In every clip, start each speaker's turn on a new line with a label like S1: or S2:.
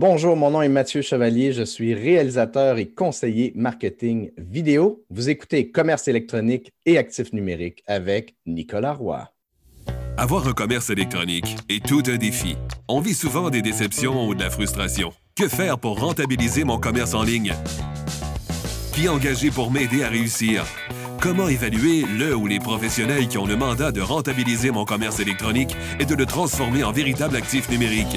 S1: Bonjour, mon nom est Mathieu Chevalier, je suis réalisateur et conseiller marketing vidéo. Vous écoutez Commerce électronique et actifs numériques avec Nicolas Roy.
S2: Avoir un commerce électronique est tout un défi. On vit souvent des déceptions ou de la frustration. Que faire pour rentabiliser mon commerce en ligne? Qui engager pour m'aider à réussir? Comment évaluer le ou les professionnels qui ont le mandat de rentabiliser mon commerce électronique et de le transformer en véritable actif numérique?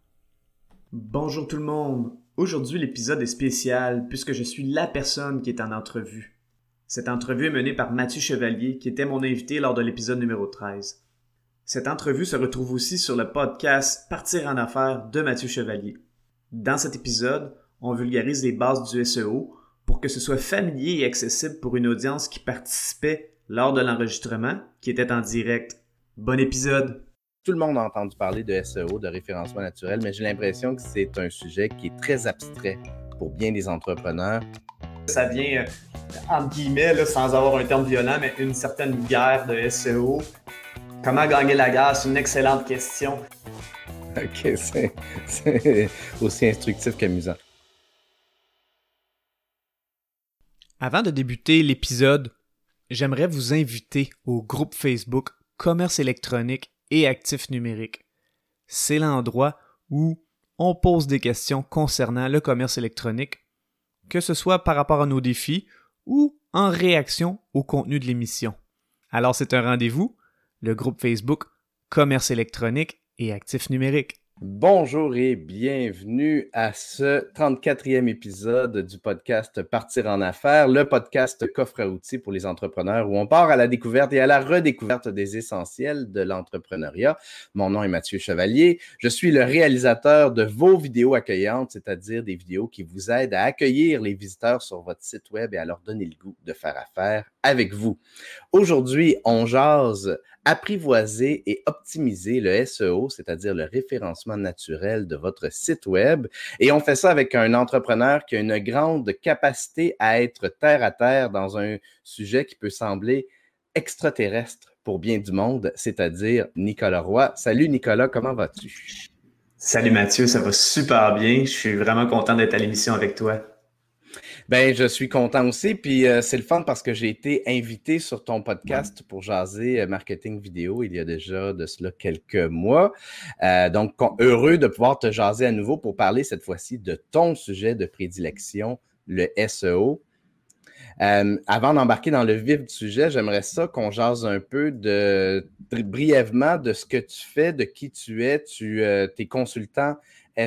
S3: Bonjour tout le monde. Aujourd'hui, l'épisode est spécial puisque je suis la personne qui est en entrevue. Cette entrevue est menée par Mathieu Chevalier, qui était mon invité lors de l'épisode numéro 13. Cette entrevue se retrouve aussi sur le podcast Partir en affaires de Mathieu Chevalier. Dans cet épisode, on vulgarise les bases du SEO pour que ce soit familier et accessible pour une audience qui participait lors de l'enregistrement, qui était en direct. Bon épisode!
S1: Tout le monde a entendu parler de SEO, de référencement naturel, mais j'ai l'impression que c'est un sujet qui est très abstrait pour bien des entrepreneurs.
S3: Ça vient, euh, entre guillemets, sans avoir un terme violent, mais une certaine guerre de SEO. Comment gagner la guerre? C'est une excellente question.
S1: OK, c'est aussi instructif qu'amusant.
S3: Avant de débuter l'épisode, j'aimerais vous inviter au groupe Facebook Commerce électronique et actifs numériques. C'est l'endroit où on pose des questions concernant le commerce électronique, que ce soit par rapport à nos défis ou en réaction au contenu de l'émission. Alors c'est un rendez-vous, le groupe Facebook Commerce électronique et actifs numériques.
S1: Bonjour et bienvenue à ce 34e épisode du podcast Partir en affaires, le podcast coffre à outils pour les entrepreneurs où on part à la découverte et à la redécouverte des essentiels de l'entrepreneuriat. Mon nom est Mathieu Chevalier. Je suis le réalisateur de vos vidéos accueillantes, c'est-à-dire des vidéos qui vous aident à accueillir les visiteurs sur votre site web et à leur donner le goût de faire affaire avec vous. Aujourd'hui, on jase apprivoiser et optimiser le SEO, c'est-à-dire le référencement naturel de votre site web. Et on fait ça avec un entrepreneur qui a une grande capacité à être terre à terre dans un sujet qui peut sembler extraterrestre pour bien du monde, c'est-à-dire Nicolas Roy. Salut Nicolas, comment vas-tu?
S3: Salut Mathieu, ça va super bien. Je suis vraiment content d'être à l'émission avec toi.
S1: Ben, je suis content aussi. Puis euh, c'est le fun parce que j'ai été invité sur ton podcast pour jaser euh, marketing vidéo il y a déjà de cela quelques mois. Euh, donc, heureux de pouvoir te jaser à nouveau pour parler cette fois-ci de ton sujet de prédilection, le SEO. avant d'embarquer dans le vif du sujet, j'aimerais ça qu'on jase un peu de brièvement de ce que tu fais, de qui tu es. Tu es consultant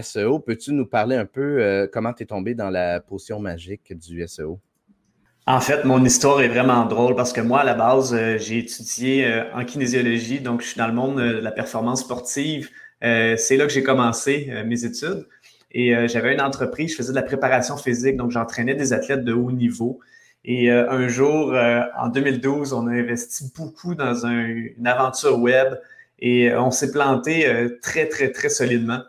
S1: SEO. Peux-tu nous parler un peu euh, comment tu es tombé dans la potion magique du SEO?
S3: En fait, mon histoire est vraiment drôle parce que moi, à la base, euh, j'ai étudié euh, en kinésiologie, donc je suis dans le monde de la performance sportive. c'est là que j'ai commencé mes études. Et j'avais une entreprise, je faisais de la préparation physique, donc j'entraînais des athlètes de haut niveau. Et un jour, en 2012, on a investi beaucoup dans une aventure web et on s'est planté très, très, très solidement.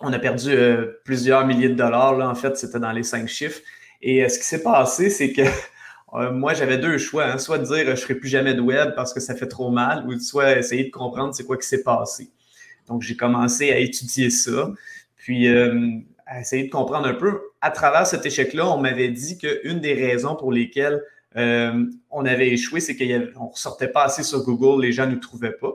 S3: On a perdu euh, plusieurs milliers de dollars. Là, en fait, c'était dans les cinq chiffres. Et euh, ce qui s'est passé, c'est que euh, moi, j'avais deux choix. Hein. soit de dire je ne ferai plus jamais de web parce que ça fait trop mal, ou soit essayer de comprendre c'est quoi qui s'est passé. Donc, j'ai commencé à étudier ça, puis à essayer de comprendre un peu. À travers cet échec-là, on m'avait dit qu'une des raisons pour lesquelles on avait échoué, c'est qu'on ne ressortait pas assez sur Google, les gens ne nous trouvaient pas.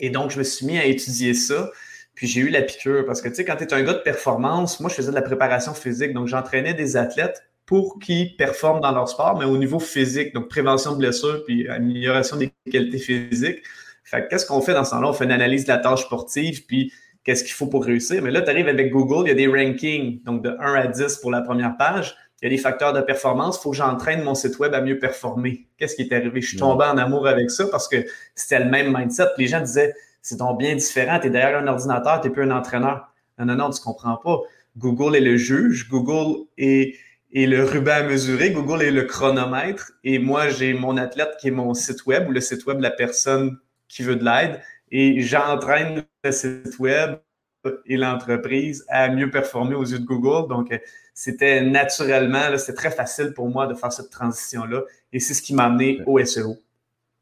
S3: Et donc, je me suis mis à étudier ça. Puis j'ai eu la piqûre parce que, tu sais, quand tu es un gars de performance, moi, je faisais de la préparation physique. Donc, j'entraînais des athlètes pour qu'ils performent dans leur sport, mais au niveau physique, donc prévention de blessures puis amélioration des qualités physiques. Fait qu'est-ce qu'on fait dans ce temps-là? On fait une analyse de la tâche sportive, puis qu'est-ce qu'il faut pour réussir. Mais là, tu arrives avec Google, il y a des rankings, donc de 1 à 10 pour la première page. Il y a des facteurs de performance. Il faut que j'entraîne mon site web à mieux performer. Qu'est-ce qui est arrivé? Je suis tombé en amour avec ça parce que c'était le même mindset. Les gens disaient, c'est donc bien différent. Tu es derrière un ordinateur, tu n'es plus un entraîneur. Non, non, non, tu ne comprends pas. Google est le juge, Google est, est, le ruban à mesurer, Google est le chronomètre, et moi, j'ai mon athlète qui est mon site web ou le site web de la personne qui veut de l'aide, et j'entraîne le site web et l'entreprise à mieux performer aux yeux de Google. Donc, c'était naturellement, c'était très facile pour moi de faire cette transition-là, et c'est ce qui m'a amené au SEO.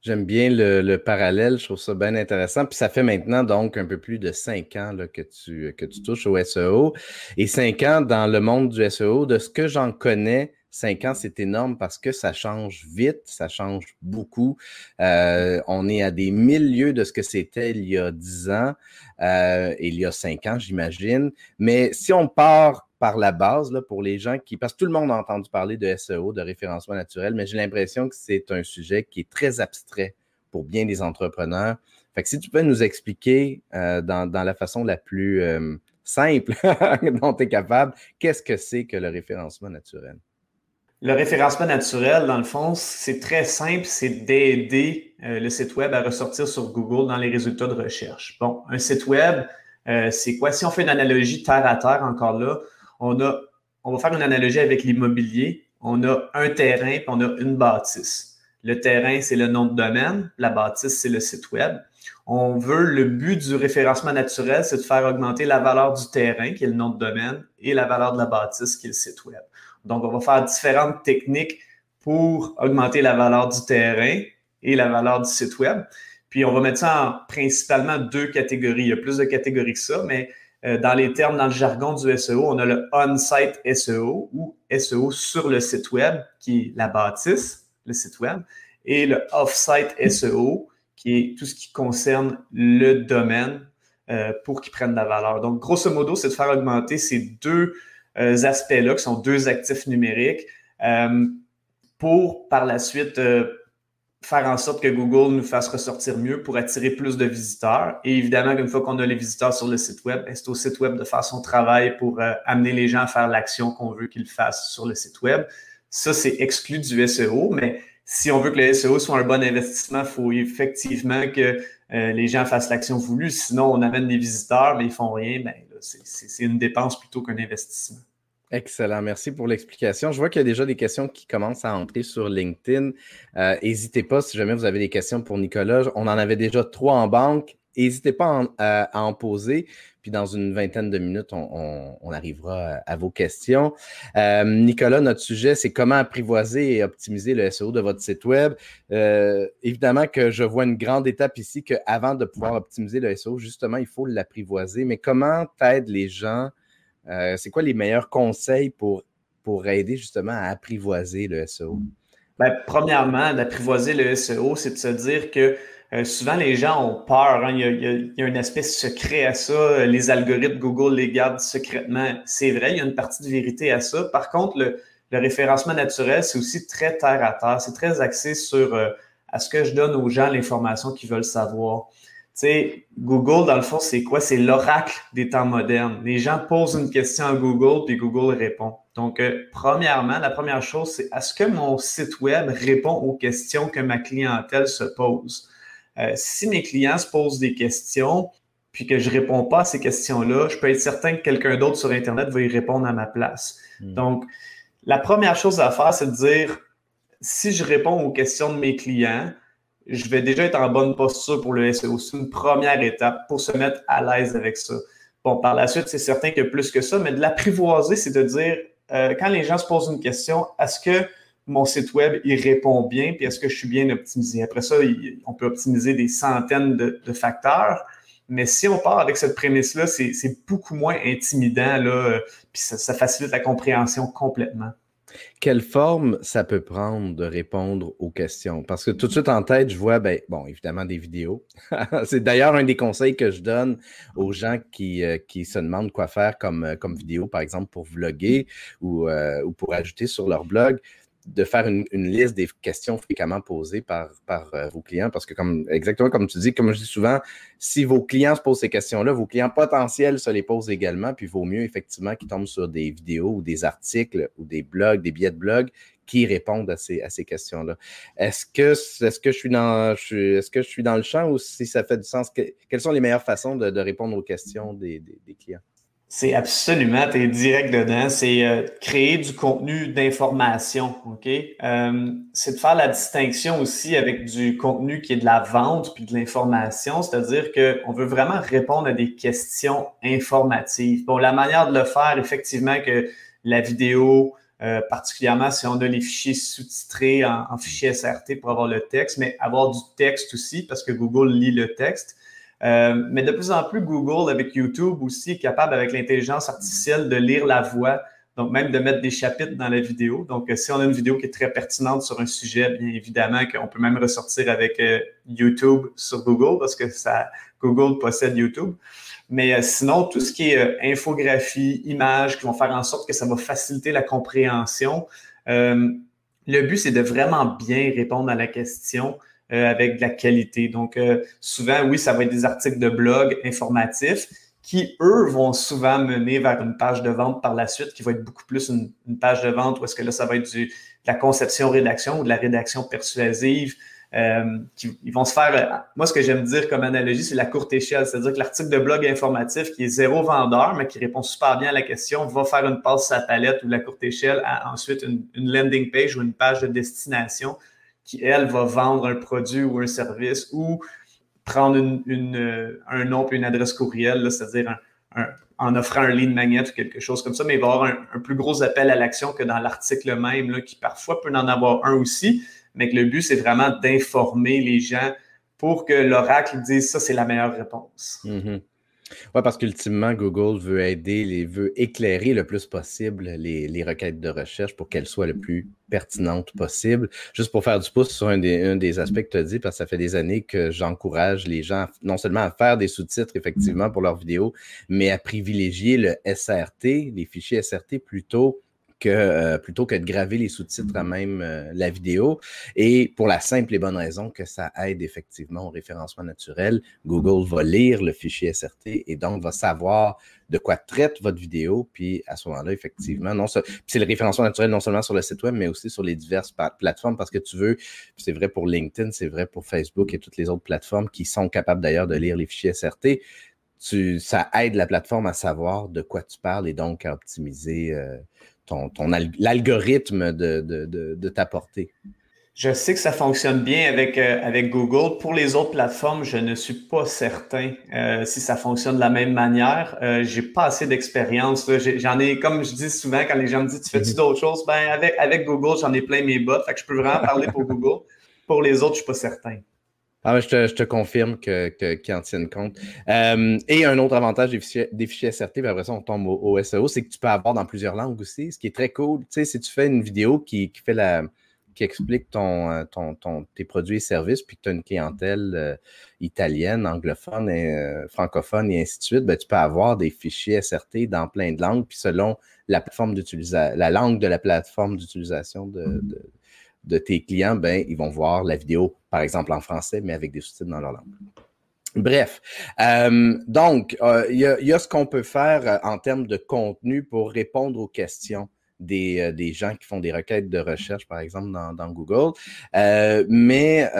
S1: J'aime bien le, parallèle, je trouve ça bien intéressant. Puis ça fait maintenant donc un peu plus de cinq ans que, tu, que tu touches au SEO. Et cinq ans dans le monde du SEO, de ce que j'en connais, cinq ans, c'est énorme parce que ça change vite, ça change beaucoup. Euh, on est à des milieux de ce que c'était il y a dix ans euh, il y a cinq ans, j'imagine. Mais si on part par la base là, pour les gens qui. Parce que tout le monde a entendu parler de SEO, de référencement naturel, mais j'ai l'impression que c'est un sujet qui est très abstrait pour bien des entrepreneurs. Fait que si tu peux nous expliquer euh, dans, la façon la plus euh, simple dont tu es capable, qu'est-ce que c'est que le référencement naturel?
S3: Le référencement naturel, dans le fond, c'est très simple, c'est d'aider euh, le site web à ressortir sur Google dans les résultats de recherche. Bon, un site web, c'est quoi? Si on fait une analogie terre à terre encore là, on, a, on va faire une analogie avec l'immobilier. On a un terrain et on a une bâtisse. Le terrain, c'est le nom de domaine. La bâtisse, c'est le site web. On veut, le but du référencement naturel, c'est de faire augmenter la valeur du terrain, qui est le nom de domaine, et la valeur de la bâtisse, qui est le site web. Donc, on va faire différentes techniques pour augmenter la valeur du terrain et la valeur du site web. Puis, on va mettre ça en principalement deux catégories. Il y a plus de catégories que ça, mais euh, dans les termes, dans le jargon du SEO, on a le on-site SEO ou SEO sur le site web, qui est la bâtisse, le site web, et le off-site SEO, qui est tout ce qui concerne le domaine euh, pour qu'il prenne de la valeur. Donc, grosso modo, c'est de faire augmenter ces deux euh, aspects-là, qui sont deux actifs numériques, pour par la suite faire en sorte que Google nous fasse ressortir mieux pour attirer plus de visiteurs. Et évidemment, une fois qu'on a les visiteurs sur le site web, c'est au site web de faire son travail pour euh, amener les gens à faire l'action qu'on veut qu'ils fassent sur le site web. Ça, c'est exclu du SEO, mais si on veut que le SEO soit un bon investissement, il faut effectivement que euh, les gens fassent l'action voulue. Sinon, on amène des visiteurs, mais ils font rien. Ben, c'est une dépense plutôt qu'un investissement.
S1: Excellent, merci pour l'explication. Je vois qu'il y a déjà des questions qui commencent à entrer sur LinkedIn. Euh, n'hésitez pas si jamais vous avez des questions pour Nicolas. On en avait déjà trois en banque. N'hésitez pas à, en poser. Puis dans une vingtaine de minutes, on, arrivera à, vos questions. Euh, Nicolas, notre sujet, c'est comment apprivoiser et optimiser le SEO de votre site Web. Euh, évidemment que je vois une grande étape ici qu'avant de pouvoir optimiser le SEO, justement, il faut l'apprivoiser. Mais comment t'aides les gens euh, c'est quoi les meilleurs conseils pour, pour aider justement à apprivoiser le SEO?
S3: Ben, premièrement, d'apprivoiser le SEO, c'est de se dire que euh, souvent les gens ont peur. Hein. Il, y a, un aspect secret à ça. Les algorithmes Google les gardent secrètement. C'est vrai, il y a une partie de vérité à ça. Par contre, le, référencement naturel, c'est aussi très terre à terre. C'est très axé sur euh, à ce que je donne aux gens l'information qu'ils veulent savoir sais, Google, dans le fond, c'est quoi? C'est l'oracle des temps modernes. Les gens posent une question à Google, puis Google répond. Donc, euh, premièrement, la première chose, c'est est-ce que mon site web répond aux questions que ma clientèle se pose? Euh, si mes clients se posent des questions, puis que je ne réponds pas à ces questions-là, je peux être certain que quelqu'un d'autre sur Internet va y répondre à ma place. Hmm. Donc, la première chose à faire, c'est de dire, si je réponds aux questions de mes clients, je vais déjà être en bonne posture pour le SEO. C'est une première étape pour se mettre à l'aise avec ça. Bon, par la suite, c'est certain que plus que ça, mais de l'apprivoiser, c'est de dire, euh, quand les gens se posent une question, est-ce que mon site web, il répond bien, puis est-ce que je suis bien optimisé? Après ça, on peut optimiser des centaines de, facteurs, mais si on part avec cette prémisse-là, c'est beaucoup moins intimidant, là, euh, puis ça facilite la compréhension complètement.
S1: Quelle forme ça peut prendre de répondre aux questions? Parce que tout de suite en tête, je vois, ben, évidemment, des vidéos. c'est d'ailleurs un des conseils que je donne aux gens qui, euh, se demandent quoi faire comme, euh, comme vidéo, par exemple, pour vlogger ou, euh, ou pour ajouter sur leur blog de faire une, liste des questions fréquemment posées par, par euh, vos clients. Parce que, comme exactement comme tu dis, comme je dis souvent, si vos clients se posent ces questions-là, vos clients potentiels se les posent également. Puis vaut mieux effectivement qu'ils tombent sur des vidéos ou des articles ou des blogs, des billets de blog qui répondent à ces, à ces questions-là. Est-ce que, est-ce, que je suis dans, est-ce que je dans le champ ou si ça fait du sens? quelles sont les meilleures façons de, répondre aux questions des clients?
S3: C'est absolument, tu es direct dedans. C'est euh, créer du contenu d'information, OK? Euh, c'est de faire la distinction aussi avec du contenu qui est de la vente puis de l'information, c'est-à-dire qu'on veut vraiment répondre à des questions informatives. Bon, la manière de le faire, effectivement, que la vidéo, euh, particulièrement si on a les fichiers sous-titrés en, en fichier SRT pour avoir le texte, mais avoir du texte aussi parce que Google lit le texte. Euh, mais de plus en plus, Google, avec YouTube aussi, est capable, avec l'intelligence artificielle, de lire la voix, donc même de mettre des chapitres dans la vidéo. Donc, euh, si on a une vidéo qui est très pertinente sur un sujet, bien évidemment qu'on peut même ressortir avec euh, YouTube sur Google, parce que ça, Google possède YouTube. Mais sinon, tout ce qui est infographie, images, qui vont faire en sorte que ça va faciliter la compréhension. le but, c'est de vraiment bien répondre à la question euh, avec de la qualité. Donc, euh, souvent, oui, ça va être des articles de blog informatifs qui, eux, vont souvent mener vers une page de vente par la suite, qui va être beaucoup plus une, page de vente où est-ce que là, ça va être de la conception-rédaction ou de la rédaction persuasive. Euh, qui, ils vont se faire. Moi, ce que j'aime dire comme analogie, c'est la courte échelle. C'est-à-dire que l'article de blog informatif qui est zéro vendeur, mais qui répond super bien à la question, va faire une passe sa palette ou la courte échelle à ensuite une landing page ou une page de destination qui, elle, va vendre un produit ou un service ou prendre euh, un nom et une adresse courriel, c'est-à-dire en offrant un lead magnet ou quelque chose comme ça, mais il va avoir un, plus gros appel à l'action que dans l'article même, qui parfois peut en avoir un aussi, mais que le but, c'est vraiment d'informer les gens pour que l'oracle dise ça, c'est la meilleure réponse.
S1: Mm-hmm. Oui, parce qu'ultimement, Google veut aider, les, veut éclairer le plus possible les, requêtes de recherche pour qu'elles soient le plus pertinentes possible. Juste pour faire du pouce sur un des, aspects que tu as dit, parce que ça fait des années que j'encourage les gens non seulement à faire des sous-titres, effectivement, pour leurs vidéos, mais à privilégier le SRT, les fichiers SRT plutôt que euh, plutôt que de graver les sous-titres à même euh, la vidéo. Et pour la simple et bonne raison que ça aide effectivement au référencement naturel, Google va lire le fichier SRT et donc va savoir de quoi traite votre vidéo. Puis à ce moment-là, effectivement, non, c'est le référencement naturel non seulement sur le site web, mais aussi sur les diverses plateformes parce que tu veux, c'est vrai pour LinkedIn, c'est vrai pour Facebook et toutes les autres plateformes qui sont capables d'ailleurs de lire les fichiers SRT. Ça aide la plateforme à savoir de quoi tu parles et donc à optimiser euh, ton, l'algorithme de, de, de, t'apporter?
S3: Je sais que ça fonctionne bien avec, euh, avec Google. Pour les autres plateformes, je ne suis pas certain euh, si ça fonctionne de la même manière. Euh, j'ai pas assez d'expérience. J'en ai, comme je dis souvent, quand les gens me disent Tu fais-tu mhm. d'autres choses? Ben, avec, avec Google, j'en ai plein mes bottes. Fait que je peux vraiment parler pour Google. Pour les autres, je suis pas certain.
S1: Ah, je, te, je te confirme qu'ils que, en tiennent compte. Euh, et un autre avantage des fichiers, des fichiers SRT, puis après ça, on tombe au, SEO, c'est que tu peux avoir dans plusieurs langues aussi, ce qui est très cool. Tu sais, si tu fais une vidéo qui, qui fait la qui explique ton, euh, ton, ton, tes produits et services, puis que tu as une clientèle euh, italienne, anglophone, et, francophone et ainsi de suite, ben, tu peux avoir des fichiers SRT dans plein de langues, puis selon la plateforme d'utilisation, la langue de la plateforme d'utilisation de tes clients, ben, ils vont voir la vidéo, par exemple en français, mais avec des sous-titres dans leur langue. Bref, euh, donc, euh, il y, a ce qu'on peut faire euh, en termes de contenu pour répondre aux questions des, gens qui font des requêtes de recherche, par exemple, dans, dans Google. mais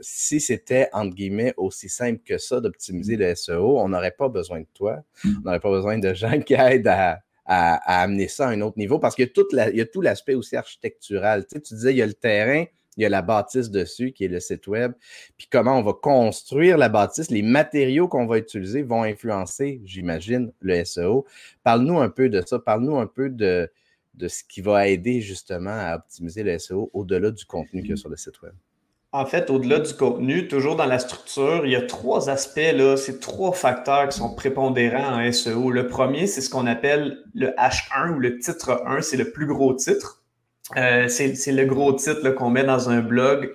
S1: si c'était, entre guillemets, aussi simple que ça d'optimiser le SEO, on n'aurait pas besoin de toi. On n'aurait pas besoin de gens qui aident à, à, amener ça à un autre niveau parce qu'il y a y a tout l'aspect aussi architectural. Tu, sais, tu disais, il y a le terrain, il y a la bâtisse dessus qui est le site web. Puis comment on va construire la bâtisse, les matériaux qu'on va utiliser vont influencer, j'imagine, le SEO. Parle-nous un peu de ça. Parle-nous un peu de, de ce qui va aider justement à optimiser le SEO au-delà du contenu qu'il y a sur le site web.
S3: En fait, au-delà du contenu, toujours dans la structure, il y a trois aspects, là, c'est trois facteurs qui sont prépondérants en SEO. Le premier, c'est ce qu'on appelle le H1 ou le titre 1, c'est le plus gros titre. Euh, c'est le gros titre qu'on met dans un blog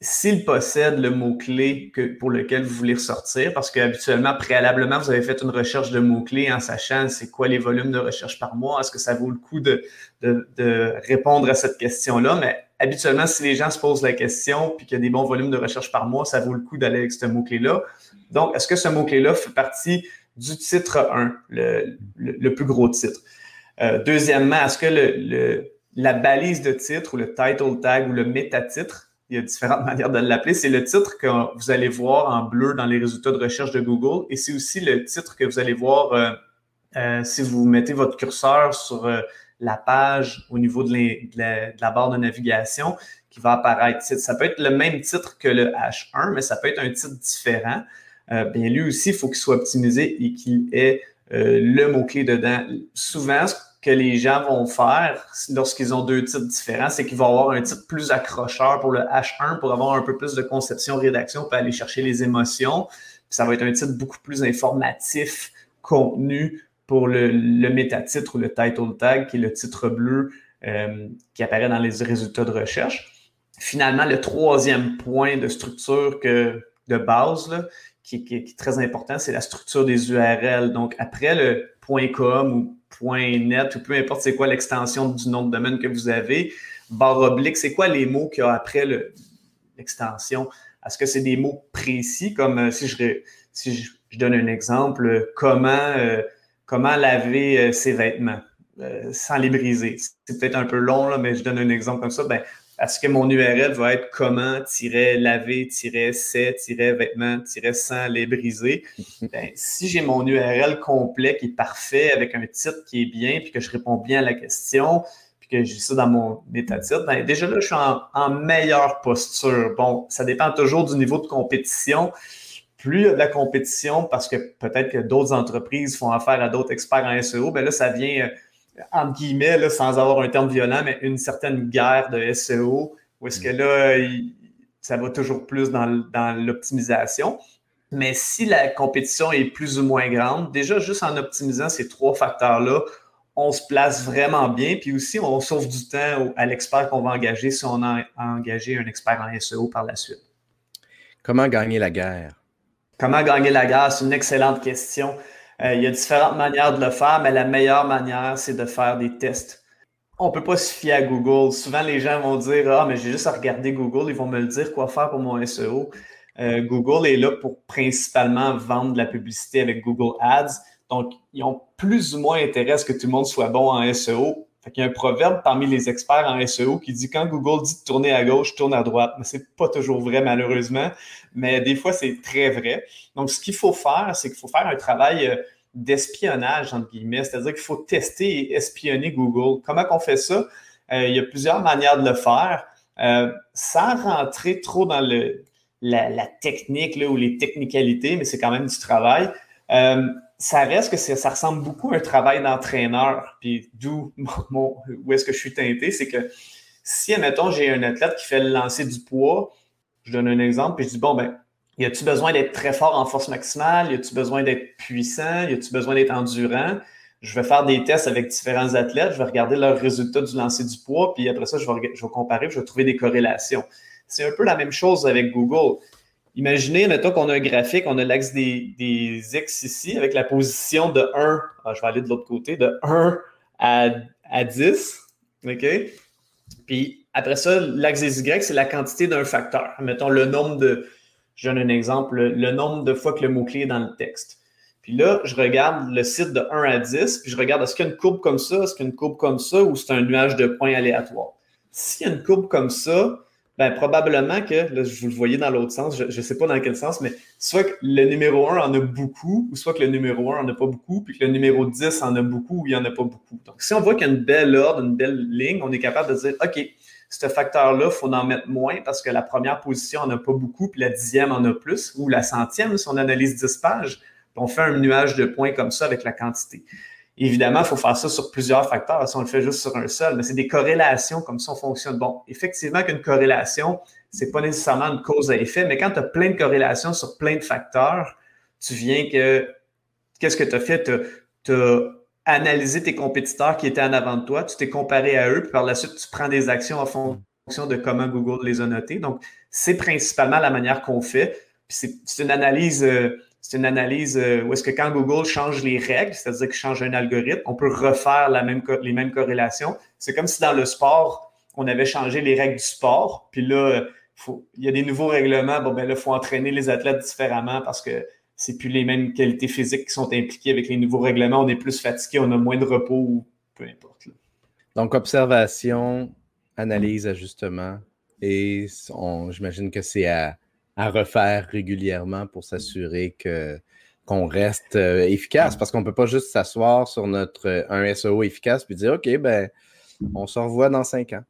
S3: s'il possède le mot-clé pour lequel vous voulez ressortir, parce qu'habituellement, préalablement, vous avez fait une recherche de mots-clés en sachant c'est quoi les volumes de recherche par mois, est-ce que ça vaut le coup de, de répondre à cette question-là, mais habituellement, si les gens se posent la question puis qu'il y a des bons volumes de recherche par mois, ça vaut le coup d'aller avec ce mot-clé-là. Donc, est-ce que ce mot-clé-là fait partie du titre 1, le, plus gros titre? Euh, deuxièmement, est-ce que le, la balise de titre ou le title tag ou le métatitre, il y a différentes manières de l'appeler, c'est le titre que vous allez voir en bleu dans les résultats de recherche de Google et c'est aussi le titre que vous allez voir euh, euh, si vous mettez votre curseur sur la page au niveau de, la, barre de navigation qui va apparaître. Ça peut être le même titre que le H1, mais ça peut être un titre différent. bien, lui aussi, il faut qu'il soit optimisé et qu'il ait le mot-clé dedans. Souvent, ce que les gens vont faire lorsqu'ils ont deux titres différents, c'est qu'ils vont avoir un titre plus accrocheur pour le H1 pour avoir un peu plus de conception, rédaction, pour aller chercher les émotions. ça va être un titre beaucoup plus informatif, contenu pour le, le métatitre ou le title tag, qui est le titre bleu euh, qui apparaît dans les résultats de recherche. Finalement, le troisième point de structure que, de base, qui, est très important, c'est la structure des URL. Donc, après le .com ou .net, ou peu importe c'est quoi l'extension du nom de domaine que vous avez, barre oblique, c'est quoi les mots qu'il y a après l'extension? Est-ce que c'est des mots précis, comme euh, si, je, si je, donne un exemple, comment... Euh, comment laver euh, ses vêtements euh, sans les briser. C'est peut-être un peu long, là, mais je donne un exemple comme ça. Ben, est-ce que mon URL va être comment-laver-ses-vêtements-sans les briser? Ben, si j'ai mon URL complet qui est parfait avec un titre qui est bien, puis que je réponds bien à la question, puis que j'ai ça dans mon état titre, ben, déjà là, je suis en, en meilleure posture. Bon, ça dépend toujours du niveau de compétition plus il y a de la compétition, parce que peut-être que d'autres entreprises font affaire à d'autres experts en SEO, ben là, ça vient, euh, entre guillemets, là, sans avoir un terme violent, mais une certaine guerre de SEO, où est-ce que là, ça va toujours plus dans, dans l'optimisation. Mais si la compétition est plus ou moins grande, déjà juste en optimisant ces trois facteurs-là, on se place vraiment bien. Puis aussi, on sauve du temps à l'expert qu'on va engager si on a engagé un expert en SEO par la suite.
S1: Comment gagner la guerre?
S3: Comment gagner la? C'est une excellente question. Euh, il y a différentes manières de le faire, mais la meilleure manière, c'est de faire des tests. On ne peut pas se fier à Google. Souvent, les gens vont dire Ah, mais j'ai juste à regarder Google, ils vont me le dire quoi faire pour mon SEO. Euh, Google est là pour principalement vendre de la publicité avec Google Ads. Donc, ils ont plus ou moins intérêt à ce que tout le monde soit bon en SEO il y a un proverbe parmi les experts en SEO qui dit quand Google dit de tourner à gauche, tourne à droite. Mais c'est pas toujours vrai, malheureusement. Mais des fois, c'est très vrai. Donc, ce qu'il faut faire, c'est qu'il faut faire un travail euh, d'espionnage, entre guillemets. C'est-à-dire qu'il faut tester et espionner Google. Comment on fait ça? Euh, il y a plusieurs manières de le faire. Euh, sans rentrer trop dans le, la, technique là, ou les technicalités, mais c'est quand même du travail ça reste que ça ressemble beaucoup à un travail d'entraîneur. Puis d'où où est-ce que je suis teinté, c'est que si, admettons, j'ai un athlète qui fait le lancer du poids, je donne un exemple, puis je dis, bon, ben, y a-tu besoin d'être très fort en force maximale? Y a-tu besoin d'être puissant? Y a-tu besoin d'être endurant? Je vais faire des tests avec différents athlètes, je vais regarder leurs résultats du lancer du poids, puis après ça, je vais, je vais comparer, je vais trouver des corrélations. C'est un peu la même chose avec Google. Imaginez, mettons qu'on a un graphique, on a l'axe des, X ici avec la position de 1, ah, je vais aller de l'autre côté, de 1 à, à 10. OK? Puis après ça, l'axe des Y, c'est la quantité d'un facteur. Mettons le nombre de, je donne un exemple, le, nombre de fois que le mot-clé est dans le texte. Puis là, je regarde le site de 1 à 10, puis je regarde est-ce qu'il y a une courbe comme ça, est-ce qu'il y a une courbe comme ça, ou c'est un nuage de points aléatoires. S'il y a une courbe comme ça, ben, probablement que, là, vous le voyez dans l'autre sens, je ne sais pas dans quel sens, mais soit que le numéro 1 en a beaucoup, ou soit que le numéro 1 en a pas beaucoup, puis que le numéro 10 en a beaucoup ou il n'y en a pas beaucoup. Donc, si on voit qu'il y a une belle ordre, une belle ligne, on est capable de dire, OK, ce facteur-là, il faut en mettre moins parce que la première position en a pas beaucoup, puis la dixième en a plus, ou la centième, si on analyse 10 pages, on fait un nuage de points comme ça avec la quantité. Évidemment, il faut faire ça sur plusieurs facteurs. Si on le fait juste sur un seul, mais c'est des corrélations comme ça, on fonctionne. Bon, effectivement qu'une corrélation, c'est pas nécessairement une cause à effet, mais quand tu as plein de corrélations sur plein de facteurs, tu viens que, qu'est-ce que tu as fait? Tu as analysé tes compétiteurs qui étaient en avant de toi, tu t'es comparé à eux, puis par la suite, tu prends des actions en fonction de comment Google les a notés. Donc, c'est principalement la manière qu'on fait. C'est une analyse. Euh, c'est une analyse euh, où est-ce que quand Google change les règles, c'est-à-dire qu'il change un algorithme, on peut refaire les mêmes corrélations. C'est comme si dans le sport, on avait changé les règles du sport, puis là, il y a des nouveaux règlements. Bon, ben là, il faut entraîner les athlètes différemment parce que c'est plus les mêmes qualités physiques qui sont impliquées avec les nouveaux règlements. On est plus fatigué, on a moins de repos ou peu importe.
S1: Donc, observation, analyse, ajustement. Et j'imagine que c'est à, à refaire régulièrement pour s'assurer que qu'on reste euh, efficace parce qu'on ne peut pas juste s'asseoir sur notre euh, un SEO efficace puis dire OK, ben, on se revoit dans cinq ans.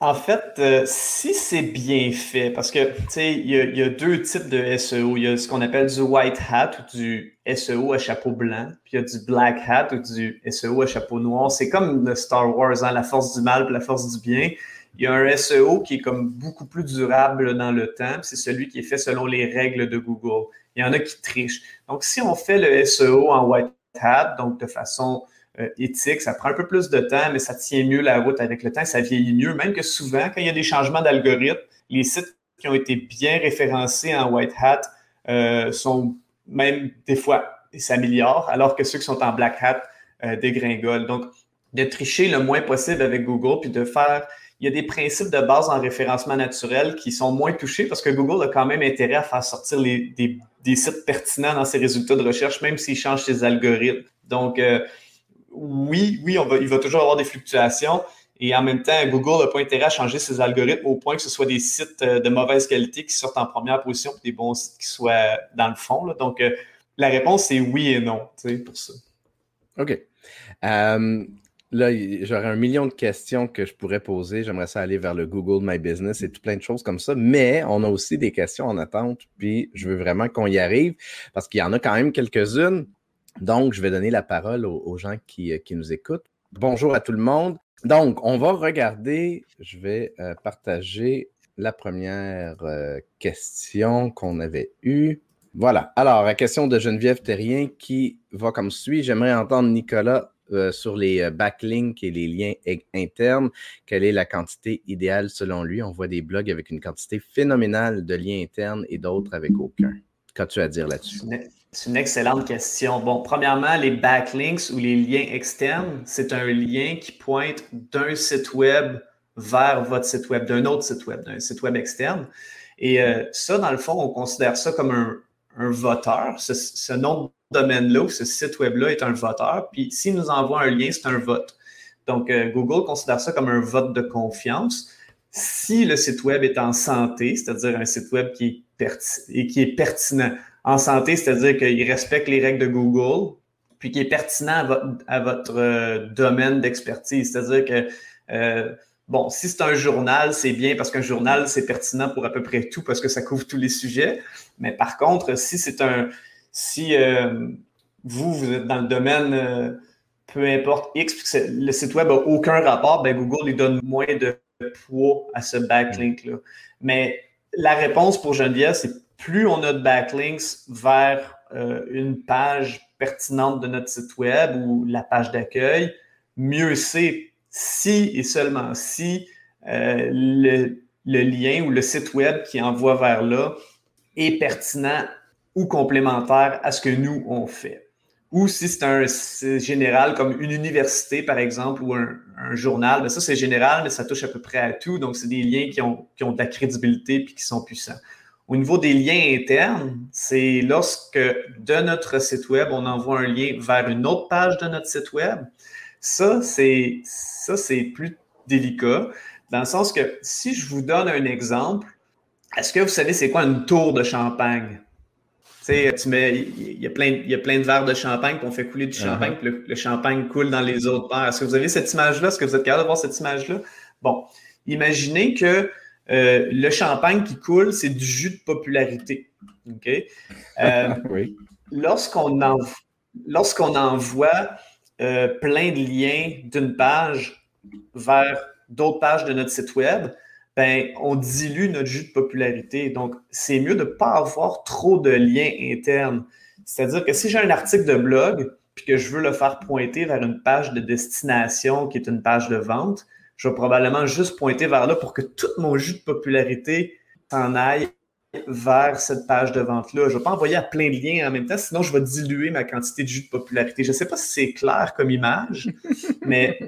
S3: En fait, euh, si c'est bien fait, parce que tu sais, il y, a deux types de SEO. Il y a ce qu'on appelle du white hat ou du SEO à chapeau blanc, puis il y a du black hat ou du SEO à chapeau noir. C'est comme le Star Wars, hein, la force du mal et la force du bien. Il y a un SEO qui est comme beaucoup plus durable dans le temps, c'est celui qui est fait selon les règles de Google. Il y en a qui trichent. Donc, si on fait le SEO en white hat, donc de façon euh, éthique, ça prend un peu plus de temps, mais ça tient mieux la route avec le temps, ça vieillit mieux, même que souvent, quand il y a des changements d'algorithme, les sites qui ont été bien référencés en white hat euh, sont même des fois s'améliorent, alors que ceux qui sont en black hat euh, dégringolent. Donc, de tricher le moins possible avec Google, puis de faire il y a des principes de base en référencement naturel qui sont moins touchés parce que Google a quand même intérêt à faire sortir des, sites pertinents dans ses résultats de recherche, même s'il change ses algorithmes. Donc, euh, oui, oui, il va toujours avoir des fluctuations. Et en même temps, Google n'a pas intérêt à changer ses algorithmes au point que ce soit des sites euh, de mauvaise qualité qui sortent en première position et des bons sites qui soient dans le fond. Donc, euh, la réponse, c'est oui et non, pour ça.
S1: OK. Là, j'aurais un million de questions que je pourrais poser. J'aimerais ça aller vers le Google My Business et plein de choses comme ça. Mais on a aussi des questions en attente. Puis je veux vraiment qu'on y arrive parce qu'il y en a quand même quelques-unes. Donc, je vais donner la parole aux, gens qui, euh, qui, nous écoutent. Bonjour à tout le monde. Donc, on va regarder, je vais euh, partager la première euh, question qu'on avait eue. Voilà. Alors, la question de Geneviève Terrien qui va comme suit. J'aimerais entendre Nicolas euh, sur les euh, backlinks et les liens internes, quelle est la quantité idéale selon lui? On voit des blogs avec une quantité phénoménale de liens internes et d'autres avec aucun. Qu'as-tu à dire là-dessus?
S3: C'est une excellente question. Bon, premièrement, les backlinks ou les liens externes, c'est un lien qui pointe d'un site web vers votre site web, d'un autre site web, d'un site web externe. Et euh, ça, dans le fond, on considère ça comme un, voteur. Ce, ce nom domaine-là ou ce site web-là est un voteur. Puis s'il nous envoie un lien, c'est un vote. Donc, euh, Google considère ça comme un vote de confiance. Si le site web est en santé, c'est-à-dire un site web qui est, et qui est pertinent. En santé, c'est-à-dire qu'il respecte les règles de Google, puis qui est pertinent à votre, euh, domaine d'expertise. C'est-à-dire que, euh, bon, si c'est un journal, c'est bien parce qu'un journal, c'est pertinent pour à peu près tout parce que ça couvre tous les sujets. Mais par contre, si c'est un, si euh, vous, vous êtes dans le domaine, euh, peu importe X, le site web n'a aucun rapport, ben Google lui donne moins de poids à ce backlink-là. Mais la réponse pour Geneviève, c'est plus on a de backlinks vers euh, une page pertinente de notre site web ou la page d'accueil, mieux c'est si et seulement si le, le, lien ou le site web qui envoie vers là est pertinent ou complémentaire à ce que nous, on fait. Ou si c'est un général comme une université, par exemple, ou un, journal, ben ça, c'est général, mais ça touche à peu près à tout. Donc, c'est des liens qui ont, qui ont de la crédibilité puis qui sont puissants. Au niveau des liens internes, c'est lorsque de notre site web, on envoie un lien vers une autre page de notre site web. Ça, c'est ça, c'est plus délicat, dans le sens que si je vous donne un exemple, est-ce que vous savez c'est quoi une tour de champagne? Tu mets, il y, a plein, il y a plein de verres de champagne, puis on fait couler du uh-huh. champagne, puis le, champagne coule dans les autres verres. Est-ce que vous avez cette image-là? Est-ce que vous êtes capable de voir cette image-là? Bon, imaginez que euh, le champagne qui coule, c'est du jus de popularité. OK? Euh, oui. Lorsqu'on envoie euh, plein de liens d'une page vers d'autres pages de notre site web, ben, on dilue notre jus de popularité. Donc, c'est mieux de ne pas avoir trop de liens internes. C'est-à-dire que si j'ai un article de blog, puis que je veux le faire pointer vers une page de destination qui est une page de vente, je vais probablement juste pointer vers là pour que tout mon jus de popularité s'en aille vers cette page de vente-là. Je ne vais pas envoyer à plein de liens en même temps, sinon je vais diluer ma quantité de jus de popularité. Je ne sais pas si c'est clair comme image, mais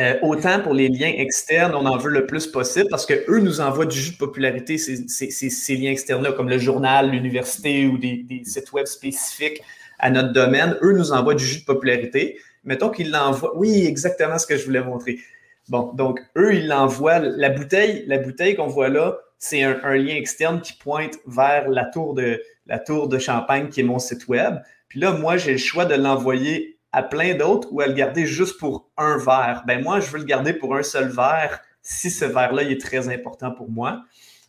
S3: euh, autant pour les liens externes, on en veut le plus possible parce qu'eux nous envoient du jus de popularité, ces, liens externes-là, comme le journal, l'université ou des, sites web spécifiques à notre domaine. Eux nous envoient du jus de popularité. Mettons qu'ils l'envoient. Oui, exactement ce que je voulais montrer. Bon, donc eux, ils l'envoient. La bouteille, la bouteille qu'on voit là, c'est un, lien externe qui pointe vers la tour, de, la tour de Champagne qui est mon site web. Puis là, moi, j'ai le choix de l'envoyer à plein d'autres ou à le garder juste pour un verre. Ben moi, je veux le garder pour un seul verre si ce verre-là est très important pour moi.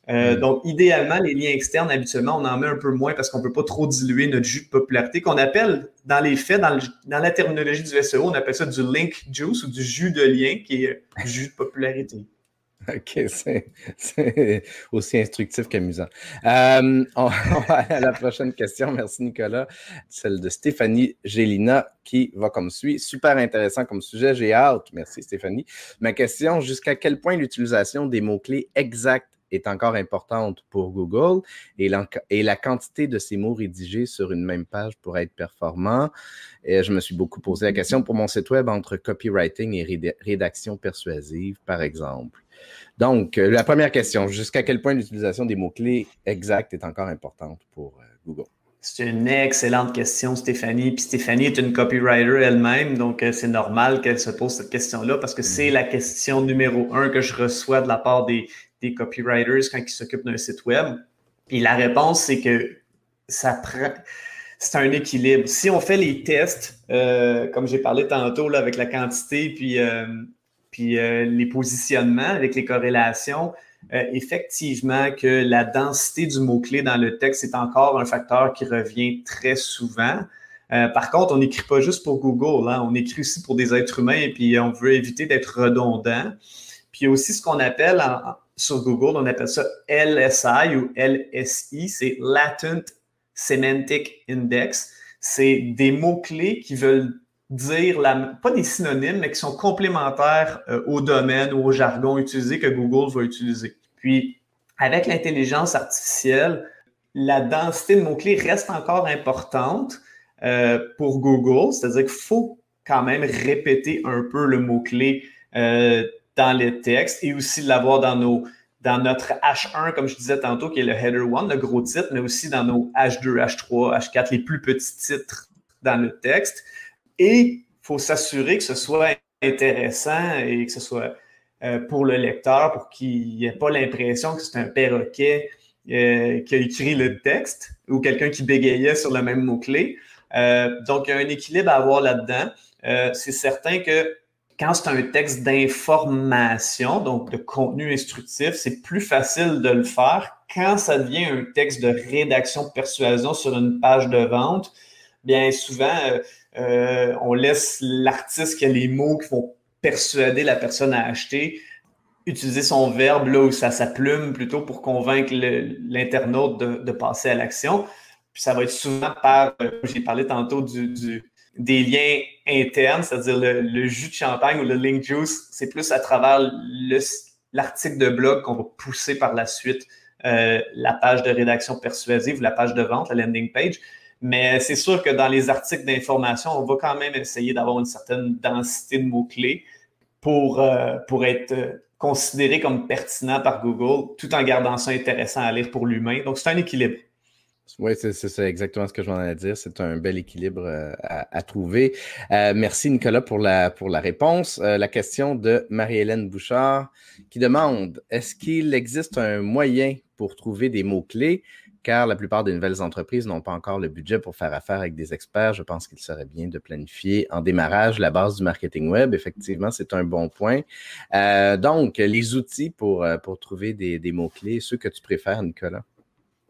S3: Euh, mm. Donc, idéalement, les liens externes, habituellement, on en met un peu moins parce qu'on ne peut pas trop diluer notre jus de popularité, qu'on appelle, dans les faits, dans, la terminologie du SEO, on appelle ça du link juice ou du jus de lien, qui est jus de popularité.
S1: OK, c'est aussi instructif qu'amusant. Euh, on, va aller à la prochaine question. Merci, Nicolas. Celle de Stéphanie Gélina qui va comme suit. Super intéressant comme sujet. J'ai hâte. Merci, Stéphanie. Ma question jusqu'à quel point l'utilisation des mots-clés exacts est encore importante pour Google et, la quantité de ces mots rédigés sur une même page pour être performant? Je me suis beaucoup posé la question pour mon site web entre copywriting et rédaction persuasive, par exemple. Donc, euh, la première question, jusqu'à quel point l'utilisation des mots-clés exacts est encore importante pour euh, Google?
S3: C'est une excellente question, Stéphanie. Puis Stéphanie est une copywriter elle-même, donc euh, c'est normal qu'elle se pose cette question-là parce que c'est mm-hmm. la question numéro un que je reçois de la part des, des copywriters quand ils s'occupent d'un site web. Et la réponse, c'est que ça prend. C'est un équilibre. Si on fait les tests, comme j'ai parlé tantôt là, avec la quantité, puis puis euh, les positionnements avec les corrélations, euh, effectivement que la densité du mot-clé dans le texte est encore un facteur qui revient très souvent. Euh, par contre, on n'écrit pas juste pour Google, hein. on écrit aussi pour des êtres humains et puis on veut éviter d'être redondant. Puis aussi ce qu'on appelle sur Google, on appelle ça LSI ou LSI, c'est Latent Semantic Index. C'est des mots-clés qui veulent dire, pas des synonymes, mais qui sont complémentaires euh, au domaine ou au jargon utilisé que Google va utiliser. Puis, avec l'intelligence artificielle, la densité de mots-clés reste encore importante euh, pour Google, c'est-à-dire qu'il faut quand même répéter un peu le mot-clé euh, dans les textes et aussi l'avoir dans nos dans notre H1, comme je disais tantôt, qui est le header 1, le gros titre, mais aussi dans nos H2, H3, H4, les plus petits titres dans le texte. Et il faut s'assurer que ce soit intéressant et que ce soit euh, pour le lecteur, pour qu'il n'ait pas l'impression que c'est un perroquet euh, qui a écrit le texte ou quelqu'un qui bégayait sur le même mot-clé. Euh, donc, il y a un équilibre à avoir là-dedans. c'est certain que quand c'est un texte d'information, donc de contenu instructif, c'est plus facile de le faire. Quand ça devient un texte de rédaction de persuasion sur une page de vente, bien souvent, euh, on laisse l'artiste qui a les mots qui vont persuader la personne à acheter utiliser son verbe là où ça sa plume plutôt pour convaincre l'internaute de, passer à l'action. Puis ça va être souvent par, euh, j'ai parlé tantôt des liens internes, c'est-à-dire le, jus de champagne ou le link juice, c'est plus à travers l'article de blog qu'on va pousser par la suite euh, la page de rédaction persuasive, la page de vente, la landing page. Mais c'est sûr que dans les articles d'information, on va quand même essayer d'avoir une certaine densité de mots-clés pour, euh, pour être euh, considéré comme pertinent par Google, tout en gardant ça intéressant à lire pour l'humain. Donc, c'est un équilibre.
S1: Oui, c'est exactement ce que je m'en ai à dire. C'est un bel équilibre euh, à, trouver. merci, Nicolas, pour la, pour la réponse. la question de Marie-Hélène Bouchard qui demande Est-ce qu'il existe un moyen pour trouver des mots-clés car la plupart des nouvelles entreprises n'ont pas encore le budget pour faire affaire avec des experts. Je pense qu'il serait bien de planifier en démarrage la base du marketing web. Effectivement, c'est un bon point. Euh, donc, les outils pour, euh, pour trouver des, mots-clés, ceux que tu préfères, Nicolas?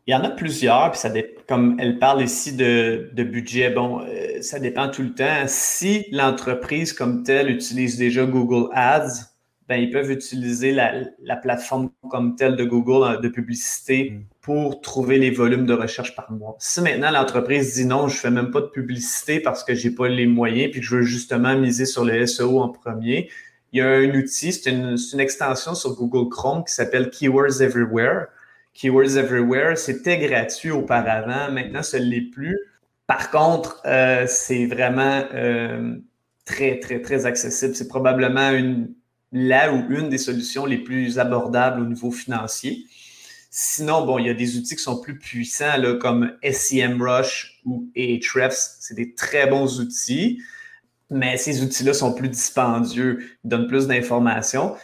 S3: Il y en a plusieurs, puis ça comme elle parle ici de, budget, bon, euh, ça dépend tout le temps. Si l'entreprise comme telle utilise déjà Google Ads, ben, ils peuvent utiliser la, plateforme comme telle de Google de publicité mm. Pour trouver les volumes de recherche par mois. Si maintenant l'entreprise dit non, je ne fais même pas de publicité parce que je n'ai pas les moyens puis que je veux justement miser sur le SEO en premier, il y a un outil, c'est une, extension sur Google Chrome qui s'appelle Keywords Everywhere. Keywords Everywhere, c'était gratuit auparavant, maintenant ce ne l'est plus. Par contre, euh, c'est vraiment euh, très, très, très accessible. C'est probablement une là ou une des solutions les plus abordables au niveau financier. Sinon, bon, il y a des outils qui sont plus puissants, là, comme SEMrush ou Ahrefs. C'est des très bons outils, mais ces outils-là sont plus dispendieux, donnent plus d'informations.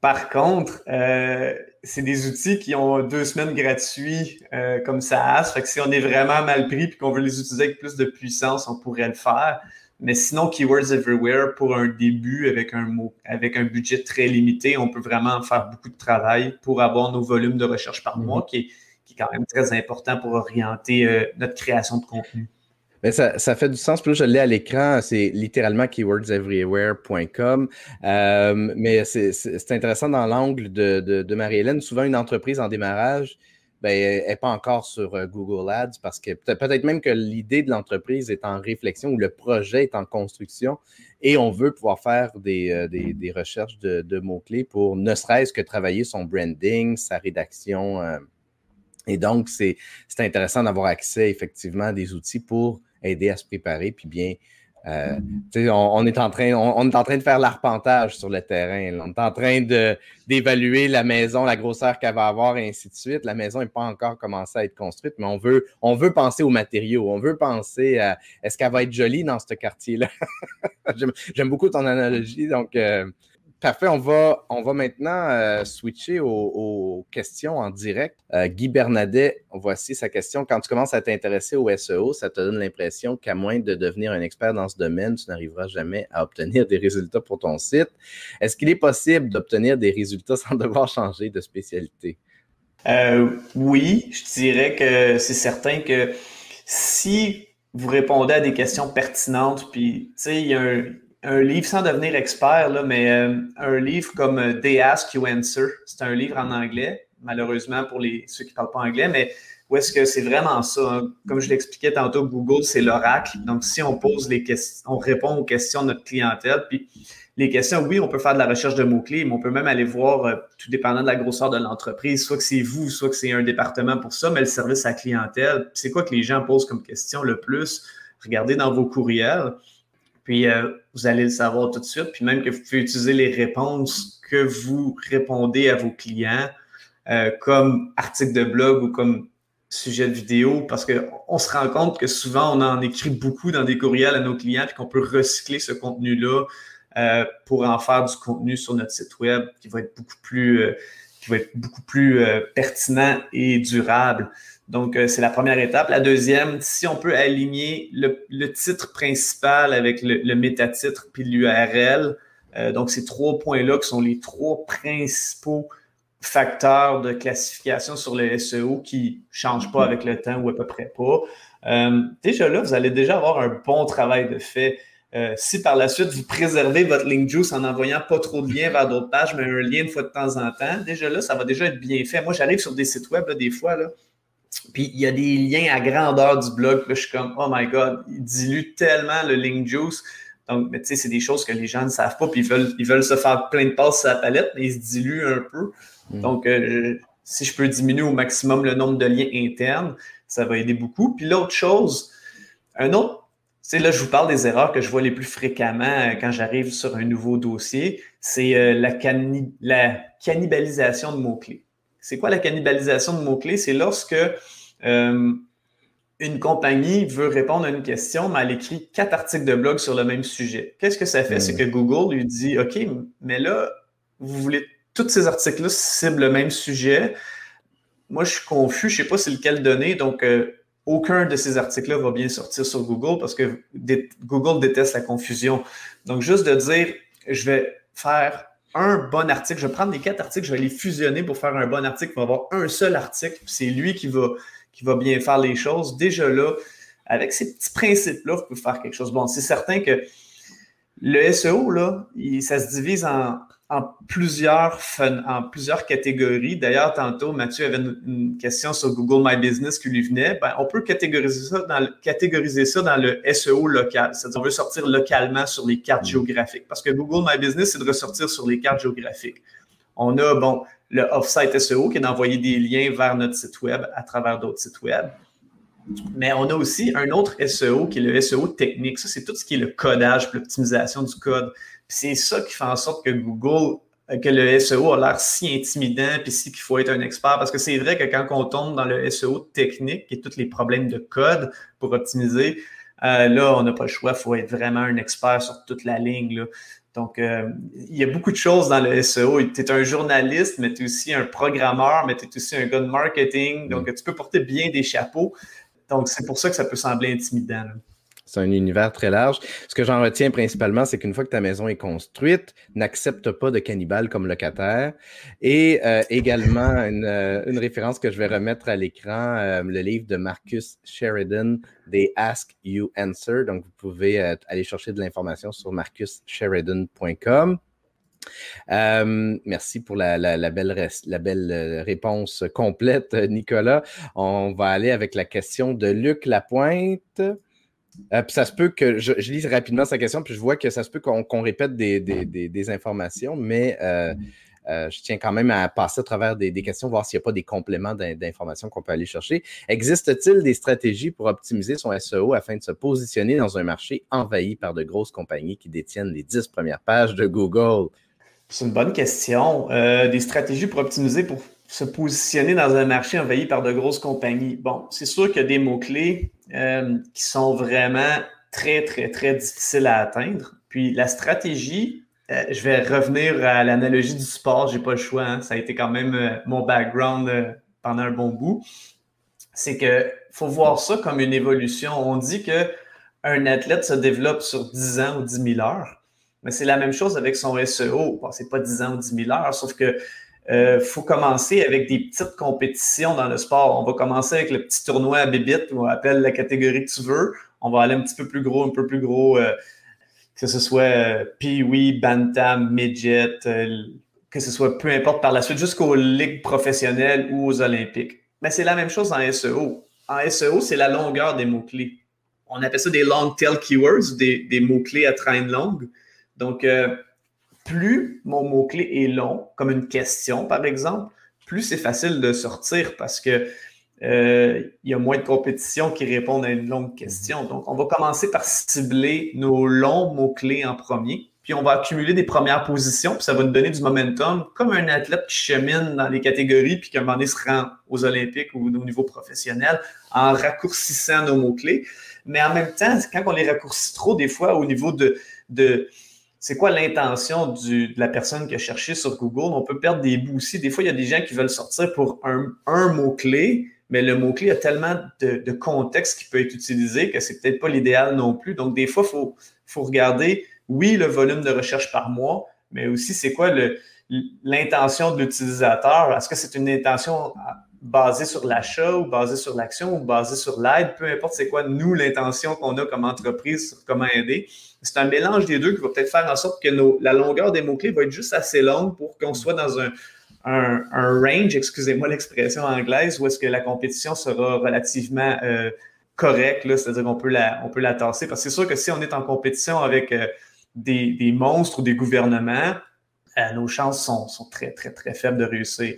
S3: Par contre, euh, c'est des outils qui ont deux semaines gratuits euh, comme ça. Fait que si on est vraiment mal pris et qu'on veut les utiliser avec plus de puissance, on pourrait le faire. Mais sinon, Keywords Everywhere, pour un début avec un mot, avec un budget très limité, on peut vraiment faire beaucoup de travail pour avoir nos volumes de recherche par mois, mhm. qui est, qui est quand même très important pour orienter euh, notre création de contenu.
S1: Mais ça, ça, fait du sens. Puis là, je l'ai à l'écran, c'est littéralement keywordseverywhere.com. Euh, mais c'est intéressant dans l'angle de, de, de Marie-Hélène. Souvent, une entreprise en démarrage, ben, n'est pas encore sur euh, Google Ads parce que peut-être même que l'idée de l'entreprise est en réflexion ou le projet est en construction et on veut pouvoir faire des, euh, des, recherches de, de mots-clés pour ne serait-ce que travailler son branding, sa rédaction. Euh. et donc, c'est intéressant d'avoir accès effectivement à des outils pour aider à se préparer puis bien euh, on, est en train, on, est en train de faire l'arpentage sur le terrain. On est en train d'évaluer la maison, la grosseur qu'elle va avoir, et ainsi de suite. La maison n'est pas encore commencée à être construite, mais on veut, on veut penser aux matériaux. On veut penser à est-ce qu'elle va être jolie dans ce quartier-là? J'aime beaucoup ton analogie. Donc, euh, Parfait, on va, on va maintenant euh, switcher aux, questions en direct. Euh, Guy Bernadet, voici sa question. Quand tu commences à t'intéresser au SEO, ça te donne l'impression qu'à moins de devenir un expert dans ce domaine, tu n'arriveras jamais à obtenir des résultats pour ton site. Est-ce qu'il est possible d'obtenir des résultats sans devoir changer de spécialité?
S3: Euh, oui, je dirais que c'est certain que si vous répondez à des questions pertinentes, puis tu sais, il y a un, un livre sans devenir expert, là, mais euh, un livre comme euh, They Ask You Answer. C'est un livre en anglais, malheureusement pour les, ceux qui ne parlent pas anglais, mais où est-ce que c'est vraiment ça? Hein? Comme je l'expliquais tantôt, Google, c'est l'oracle. Donc, si on pose les questions, on répond aux questions de notre clientèle, puis les questions, oui, on peut faire de la recherche de mots-clés, mais on peut même aller voir, euh, tout dépendant de la grosseur de l'entreprise, soit que c'est vous, soit que c'est un département pour ça, mais le service à clientèle, c'est quoi que les gens posent comme question le plus? Regardez dans vos courriels. Puis euh, vous allez le savoir tout de suite. Puis même que vous pouvez utiliser les réponses que vous répondez à vos clients euh, comme article de blog ou comme sujet de vidéo parce qu'on se rend compte que souvent on en écrit beaucoup dans des courriels à nos clients puis qu'on peut recycler ce contenu-là euh, pour en faire du contenu sur notre site web qui va être beaucoup plus, qui va être beaucoup plus pertinent et durable. Donc, euh, c'est la première étape. La deuxième, si on peut aligner le, titre principal avec le, le métatitre puis l'URL, euh, donc ces trois points-là qui sont les trois principaux facteurs de classification sur le SEO qui ne changent pas avec le temps ou à peu près pas. Euh, déjà là, vous allez déjà avoir un bon travail de fait. Si par la suite vous préservez votre link juice en envoyant pas trop de liens vers d'autres pages, mais un lien une fois de temps en temps, déjà là, ça va déjà être bien fait. Moi, j'arrive sur des sites web des fois, là, puis il y a des liens à grandeur du blog. Là, je suis comme, oh my God, il dilue tellement le link juice. Donc, tu sais, c'est des choses que les gens ne savent pas. Puis ils veulent, ils veulent se faire plein de passes sur la palette, mais ils se diluent un peu. Mm. Donc, euh, si je peux diminuer au maximum le nombre de liens internes, ça va aider beaucoup. Puis l'autre chose, un autre, sais, là, je vous parle des erreurs que je vois les plus fréquemment euh, quand j'arrive sur un nouveau dossier, c'est euh, la, la cannibalisation de mots-clés. C'est quoi la cannibalisation de mots-clés? C'est lorsque euh, une compagnie veut répondre à une question, mais elle écrit quatre articles de blog sur le même sujet. Qu'est-ce que ça fait? C'est hmm. que Google lui dit OK, mais là, vous voulez tous ces articles-là ciblent le même sujet. Moi, je suis confus, je ne sais pas c'est lequel donner, donc euh, aucun de ces articles-là va bien sortir sur Google parce que Google déteste la confusion. Donc, juste de dire, je vais faire un bon article. Je vais prendre les quatre articles, je vais les fusionner pour faire un bon article. Va avoir un seul article. C'est lui qui va, qui va bien faire les choses. Déjà là, avec ces petits principes-là, vous pouvez faire quelque chose. Bon, c'est certain que le SEO, là, ça se divise en, en plusieurs, en plusieurs catégories. D'ailleurs, tantôt, Mathieu avait une, question sur Google My Business qui lui venait. Ben, on peut catégoriser ça, dans le, catégoriser ça dans le SEO local. C'est-à-dire qu'on veut sortir localement sur les cartes mm. géographiques. Parce que Google My Business, c'est de ressortir sur les cartes géographiques. On a, bon, le Offsite SEO qui est d'envoyer des liens vers notre site Web à travers d'autres sites Web. Mais on a aussi un autre SEO qui est le SEO technique. Ça, c'est tout ce qui est le codage, l'optimisation du code. C'est ça qui fait en sorte que Google, euh, que le SEO a l'air si intimidant, puis si qu'il faut être un expert. Parce que c'est vrai que quand on tombe dans le SEO technique et tous les problèmes de code pour optimiser, euh, là, on n'a pas le choix, il faut être vraiment un expert sur toute la ligne. Donc, euh, il y a beaucoup de choses dans le SEO. Tu es un journaliste, mais tu es aussi un programmeur, mais tu es aussi un gars de marketing. Donc, mm. tu peux porter bien des chapeaux. Donc, c'est pour ça que ça peut sembler intimidant.
S1: C'est un univers très large. Ce que j'en retiens principalement, c'est qu'une fois que ta maison est construite, n'accepte pas de cannibales comme locataire. Et euh, également, euh, une, référence que je vais remettre à l'écran, euh, le livre de Marcus Sheridan, They Ask You Answer. Donc, vous pouvez aller chercher de l'information sur marcussheridan.com. merci pour la belle réponse complète, Nicolas. On va aller avec la question de Luc Lapointe. Euh, puis ça se peut que je, je, lis rapidement sa question, puis je vois que ça se peut qu'on répète des, informations, mais euh, euh, je tiens quand même à passer à travers des, questions, voir s'il n'y a pas des compléments d'informations qu'on peut aller chercher. Existe-t-il des stratégies pour optimiser son SEO afin de se positionner dans un marché envahi par de grosses compagnies qui détiennent les 10 premières pages de Google?
S3: C'est une bonne question. des stratégies pour optimiser pour se positionner dans un marché envahi par de grosses compagnies. Bon, c'est sûr qu'il y a des mots-clés euh, qui sont vraiment très, très, très difficiles à atteindre. Puis la stratégie, euh, je vais revenir à l'analogie du sport, j'ai pas le choix. Hein. Ça a été quand même euh, mon background pendant un bon bout. C'est que faut voir ça comme une évolution. On dit que un athlète se développe sur 10 ans ou 10 000 heures. Mais c'est la même chose avec son SEO. Bon, c'est pas 10 ans ou 10 000 heures, sauf que il euh, faut commencer avec des petites compétitions dans le sport. On va commencer avec le petit tournoi à Bibit, on appelle la catégorie que tu veux. On va aller un petit peu plus gros, un peu plus gros, euh, que ce soit euh, Pee-Wee, Bantam, Midget, que ce soit peu importe par la suite, jusqu'aux ligues professionnelles ou aux Olympiques. Mais c'est la même chose en SEO. En SEO, c'est la longueur des mots-clés. On appelle ça des long tail keywords, des, des mots-clés à traîne longue. Donc, plus mon mot-clé est long, comme une question par exemple, plus c'est facile de sortir parce que euh, il y a moins de compétition qui répondent à une longue question. Donc, on va commencer par cibler nos longs mots-clés en premier, puis on va accumuler des premières positions, puis ça va nous donner du momentum, comme un athlète qui chemine dans les catégories, puis qu'à un moment donné se rend aux Olympiques ou au niveau professionnel en raccourcissant nos mots-clés. Mais en même temps, quand on les raccourcit trop, des fois, au niveau de, de c'est quoi l'intention de la personne qui a cherché sur Google? On peut perdre des bouts aussi. Des fois, il y a des gens qui veulent sortir pour un, mot-clé, mais le mot-clé a tellement de, contexte qui peut être utilisé que c'est peut-être pas l'idéal non plus. Donc, des fois, il faut, faut regarder, oui, le volume de recherche par mois, mais aussi c'est quoi l'intention de l'utilisateur? Est-ce que c'est une intention basée sur l'achat ou basée sur l'action ou basée sur l'aide? Peu importe c'est quoi, nous, l'intention qu'on a comme entreprise sur comment aider c'est un mélange des deux qui va peut-être faire en sorte que la longueur des mots-clés va être juste assez longue pour qu'on soit dans un, range, excusez-moi l'expression anglaise, où est-ce que la compétition sera relativement euh, correcte, c'est-à-dire qu'on peut la, peut tasser. Parce que c'est sûr que si on est en compétition avec euh, des, monstres ou des gouvernements, euh, nos chances sont, très, très, très faibles de réussir.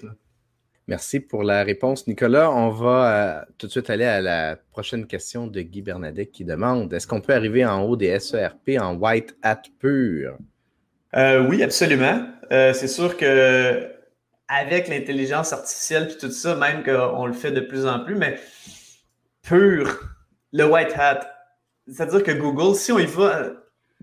S1: Merci pour la réponse, Nicolas. On va euh, tout de suite aller à la prochaine question de Guy Bernadette qui demande est-ce qu'on peut arriver en haut des SERP en white hat pur?
S3: Euh, Oui, absolument. Euh, c'est sûr que avec l'intelligence artificielle et tout ça, même qu'on le fait de plus en plus, mais pur, le white hat, c'est-à-dire que Google, si on y va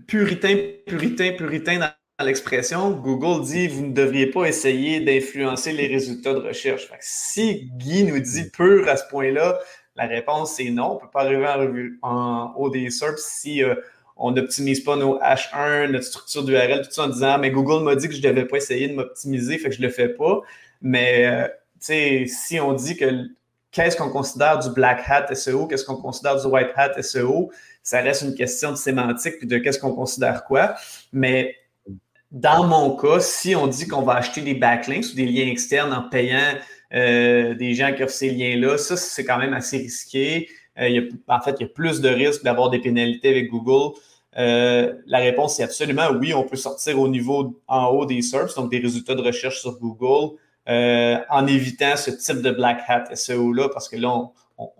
S3: puritain, puritain, puritain dans l'expression, Google dit vous ne devriez pas essayer d'influencer les résultats de recherche. si Guy nous dit pur à ce point-là, la réponse c'est non. On ne peut pas arriver en, haut des SERPs si euh, on n'optimise pas nos H1, notre structure d'URL, tout ça en disant mais Google m'a dit que je ne devais pas essayer de m'optimiser, fait que je ne le fais pas. Mais euh, si on dit que qu'est-ce qu'on considère du black hat SEO, qu'est-ce qu'on considère du white hat SEO, ça reste une question de sémantique puis de qu'est-ce qu'on considère quoi. Mais dans mon cas, si on dit qu'on va acheter des backlinks ou des liens externes en payant euh, des gens qui offrent ces liens-là, ça, c'est quand même assez risqué. Euh, en fait, il y a plus de risques d'avoir des pénalités avec Google. Euh, la réponse est absolument oui, on peut sortir au niveau en haut des SERPs, donc des résultats de recherche sur Google, en évitant ce type de black hat SEO-là, parce que là,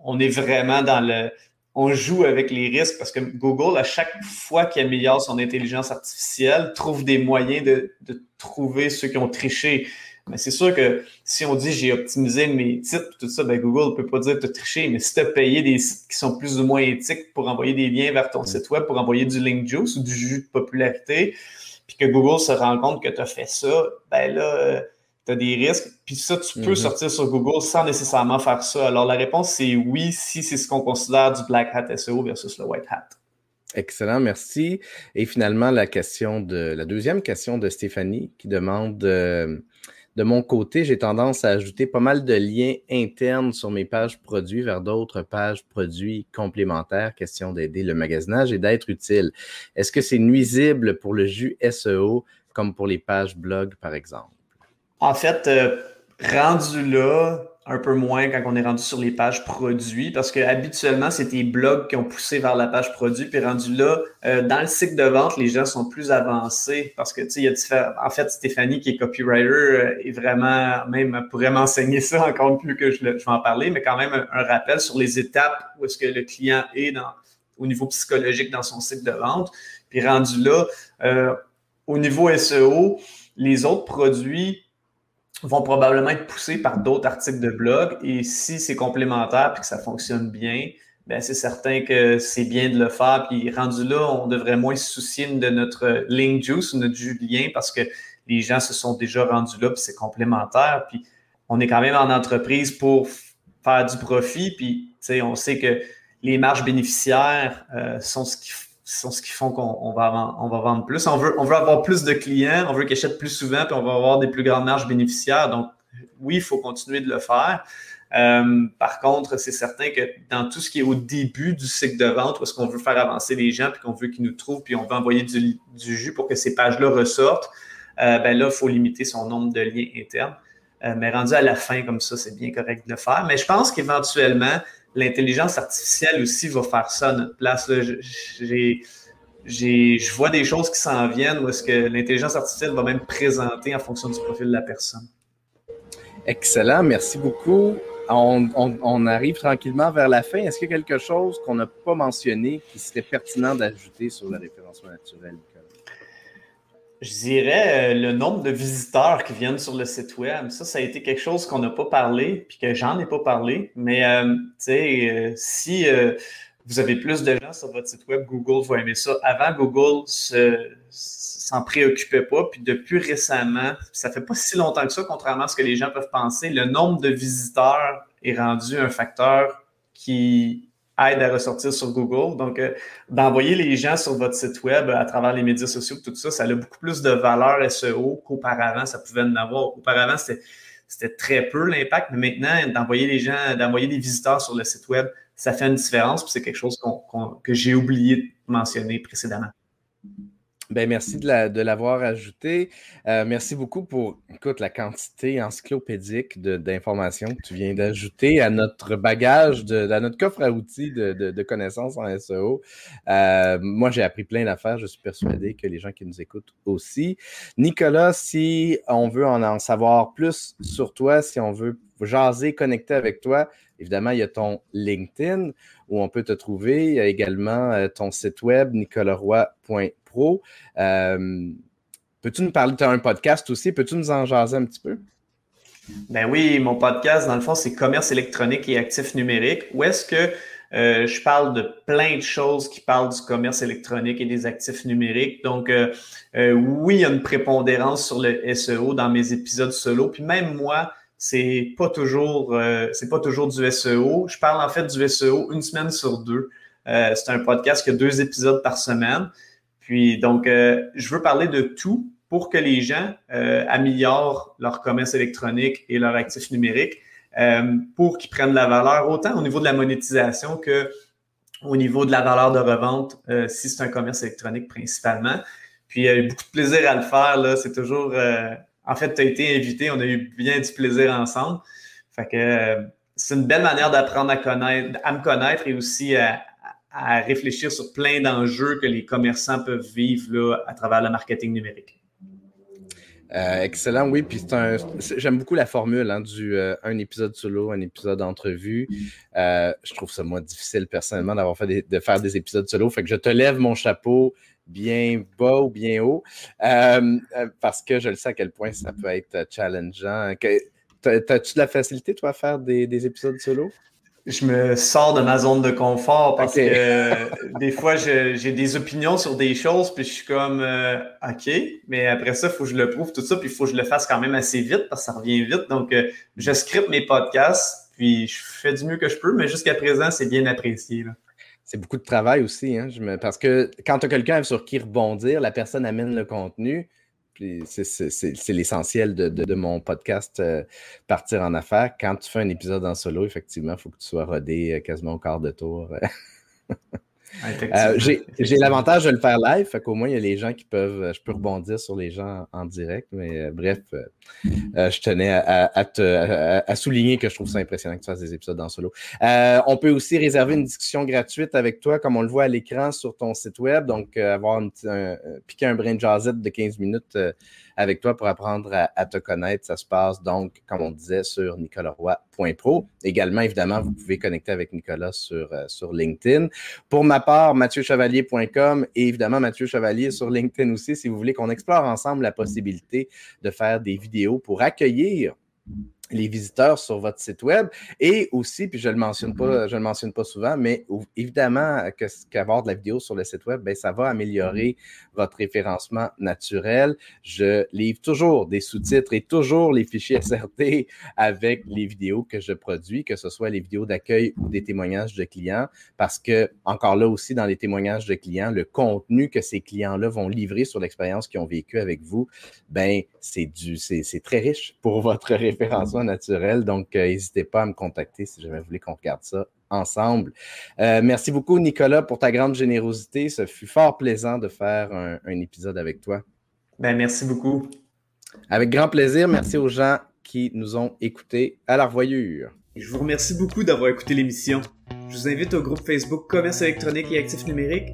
S3: on est vraiment dans le, on joue avec les risques parce que Google, à chaque fois qu'il améliore son intelligence artificielle, trouve des moyens de, trouver ceux qui ont triché. Mais c'est sûr que si on dit j'ai optimisé mes titres, tout ça, ben Google ne peut pas dire que tu as triché, mais si tu as payé des sites qui sont plus ou moins éthiques pour envoyer des liens vers ton site web, pour envoyer du link juice ou du jus de popularité, puis que Google se rend compte que tu as fait ça, ben là, euh, tu as des risques. Puis ça, tu peux mm-hmm. sortir sur Google sans nécessairement faire ça. Alors la réponse, c'est oui, si c'est ce qu'on considère du Black Hat SEO versus le White Hat.
S1: Excellent, merci. Et finalement, la question de la deuxième question de Stéphanie qui demande euh, de mon côté, j'ai tendance à ajouter pas mal de liens internes sur mes pages produits vers d'autres pages produits complémentaires, question d'aider le magasinage et d'être utile. Est-ce que c'est nuisible pour le jus SEO comme pour les pages blog, par exemple?
S3: En fait, euh, rendu là, un peu moins quand on est rendu sur les pages produits, parce que habituellement, c'est tes blogs qui ont poussé vers la page produit, puis rendu là, euh, dans le cycle de vente, les gens sont plus avancés parce que, tu sais, il y a différents... En fait, Stéphanie, qui est copywriter, euh, est vraiment, même pourrait m'enseigner ça encore plus que je, vais en parler, mais quand même un, rappel sur les étapes où est-ce que le client est dans, au niveau psychologique dans son cycle de vente. Puis rendu là, euh, au niveau SEO, les autres produits vont probablement être poussés par d'autres articles de blog. Et si c'est complémentaire et que ça fonctionne bien, ben c'est certain que c'est bien de le faire. Puis rendu là, on devrait moins se soucier de notre link juice notre Julien parce que les gens se sont déjà rendus là, puis c'est complémentaire. Puis on est quand même en entreprise pour faire du profit. Puis on sait que les marges bénéficiaires euh, sont ce qui sont ce qui font qu'on va, on va vendre plus. On veut, on veut avoir plus de clients, on veut qu'ils achètent plus souvent, puis on va avoir des plus grandes marges bénéficiaires. Donc, oui, il faut continuer de le faire. Euh, par contre, c'est certain que dans tout ce qui est au début du cycle de vente, où est-ce qu'on veut faire avancer les gens, puis qu'on veut qu'ils nous trouvent, puis on veut envoyer du, jus pour que ces pages-là ressortent, euh, ben là, il faut limiter son nombre de liens internes. Euh, mais rendu à la fin comme ça, c'est bien correct de le faire. Mais je pense qu'éventuellement, l'intelligence artificielle aussi va faire ça à notre place. je vois des choses qui s'en viennent où est-ce que l'intelligence artificielle va même présenter en fonction du profil de la personne.
S1: Excellent, merci beaucoup. On, arrive tranquillement vers la fin. Est-ce qu'il y a quelque chose qu'on n'a pas mentionné qui serait pertinent d'ajouter sur le référencement naturel?
S3: Je dirais euh, le nombre de visiteurs qui viennent sur le site web. Ça, ça a été quelque chose qu'on n'a pas parlé, puis que j'en ai pas parlé. Mais euh, tu sais, euh, si vous avez plus de gens sur votre site web, Google va aimer ça. Avant, Google s'en préoccupait pas. Puis depuis récemment, ça fait pas si longtemps que ça, contrairement à ce que les gens peuvent penser, le nombre de visiteurs est rendu un facteur qui aide à ressortir sur Google. Donc, euh, d'envoyer les gens sur votre site web à travers les médias sociaux, tout ça, ça a beaucoup plus de valeur SEO qu'auparavant, ça pouvait en avoir. Auparavant, c'était très peu l'impact, mais maintenant, d'envoyer les gens, d'envoyer des visiteurs sur le site web, ça fait une différence, puis c'est quelque chose que j'ai oublié de mentionner précédemment.
S1: Ben, merci de l'avoir ajouté. Euh, merci beaucoup pour écoute, la quantité encyclopédique d'informations que tu viens d'ajouter à notre bagage, à notre coffre à outils de, connaissances en SEO. Euh, moi, j'ai appris plein d'affaires. Je suis persuadé que les gens qui nous écoutent aussi. Nicolas, si on veut en savoir plus sur toi, si on veut jaser, connecter avec toi, évidemment, il y a ton LinkedIn où on peut te trouver. Il y a également euh, ton site web, nicolasroy.com euh, peux-tu nous parler, tu as un podcast aussi, peux-tu nous en jaser un petit peu?
S3: Ben oui, mon podcast, dans le fond, c'est commerce électronique et actifs numériques. Où est-ce que euh, je parle de plein de choses qui parlent du commerce électronique et des actifs numériques. Donc, euh, oui, il y a une prépondérance sur le SEO dans mes épisodes solo. Puis même moi, c'est pas toujours, c'est pas toujours du SEO. Je parle en fait du SEO une semaine sur deux. c'est un podcast qui a deux épisodes par semaine. Puis donc, euh, je veux parler de tout pour que les gens euh, améliorent leur commerce électronique et leur actif numérique euh, pour qu'ils prennent la valeur autant au niveau de la monétisation que au niveau de la valeur de revente si c'est un commerce électronique principalement. Puis il y a eu beaucoup de plaisir à le faire. Là. C'est toujours. En fait, tu as été invité, on a eu bien du plaisir ensemble. Fait que c'est une belle manière d'apprendre à connaître, me connaître et aussi à, à réfléchir sur plein d'enjeux que les commerçants peuvent vivre à travers le marketing numérique.
S1: Euh, excellent, oui. Puis j'aime beaucoup la formule hein, euh, un épisode solo, un épisode d'entrevue. Euh, je trouve ça moi difficile personnellement d'avoir fait de faire des épisodes solo. Fait que je te lève mon chapeau bien bas ou bien haut parce que je le sais à quel point ça peut être challengeant. T'as-tu de la facilité, toi, à faire des, des épisodes solo?
S3: je me sors de ma zone de confort parce que des fois, j'ai des opinions sur des choses, puis je suis comme, euh, OK, mais après ça, il faut que je le prouve, tout ça, puis il faut que je le fasse quand même assez vite parce que ça revient vite. Donc, euh, je scripte mes podcasts, puis je fais du mieux que je peux, mais jusqu'à présent, c'est bien apprécié.
S1: C'est beaucoup de travail aussi, hein, parce que quand tu as quelqu'un sur qui rebondir, la personne amène le contenu, c'est l'essentiel de, mon podcast euh, Partir en affaires. Quand tu fais un épisode en solo, effectivement, il faut que tu sois rodé euh, quasiment au quart de tour. Euh, j'ai l'avantage de le faire live, fait qu'au moins il y a les gens qui peuvent, je peux rebondir sur les gens en, direct, mais bref, je tenais à, souligner que je trouve ça impressionnant que tu fasses des épisodes en solo. on peut aussi réserver une discussion gratuite avec toi, comme on le voit à l'écran sur ton site web, donc avoir un, un, piquer un brain jazzette de 15 minutes avec toi pour apprendre à, te connaître. Ça se passe donc, comme on disait, sur nicolasroy.pro. Également, évidemment, vous pouvez connecter avec Nicolas sur, euh, sur LinkedIn. Pour ma part, mathieuchevalier.com et évidemment Mathieu Chevalier sur LinkedIn aussi, si vous voulez qu'on explore ensemble la possibilité de faire des vidéos pour accueillir les visiteurs sur votre site web. Et aussi, puis je ne le, mentionne pas, je le mentionne pas souvent, mais évidemment qu'avoir de la vidéo sur le site web, ben, ça va améliorer votre référencement naturel. Je livre toujours des sous-titres et toujours les fichiers SRT avec les vidéos que je produis, que ce soit les vidéos d'accueil ou des témoignages de clients, parce que, encore là aussi, dans les témoignages de clients, le contenu que ces clients-là vont livrer sur l'expérience qu'ils ont vécue avec vous, ben, c'est du, c'est très riche pour votre référencement naturel. Donc, euh, n'hésitez pas à me contacter si jamais vous voulez qu'on regarde ça ensemble. Euh, merci beaucoup, Nicolas, pour ta grande générosité. Ce fut fort plaisant de faire un, épisode avec toi.
S3: Ben, merci beaucoup.
S1: Avec grand plaisir. Merci aux gens qui nous ont écoutés. À la revoyure.
S3: Je vous remercie beaucoup d'avoir écouté l'émission. Je vous invite au groupe Facebook Commerce électronique et actifs numériques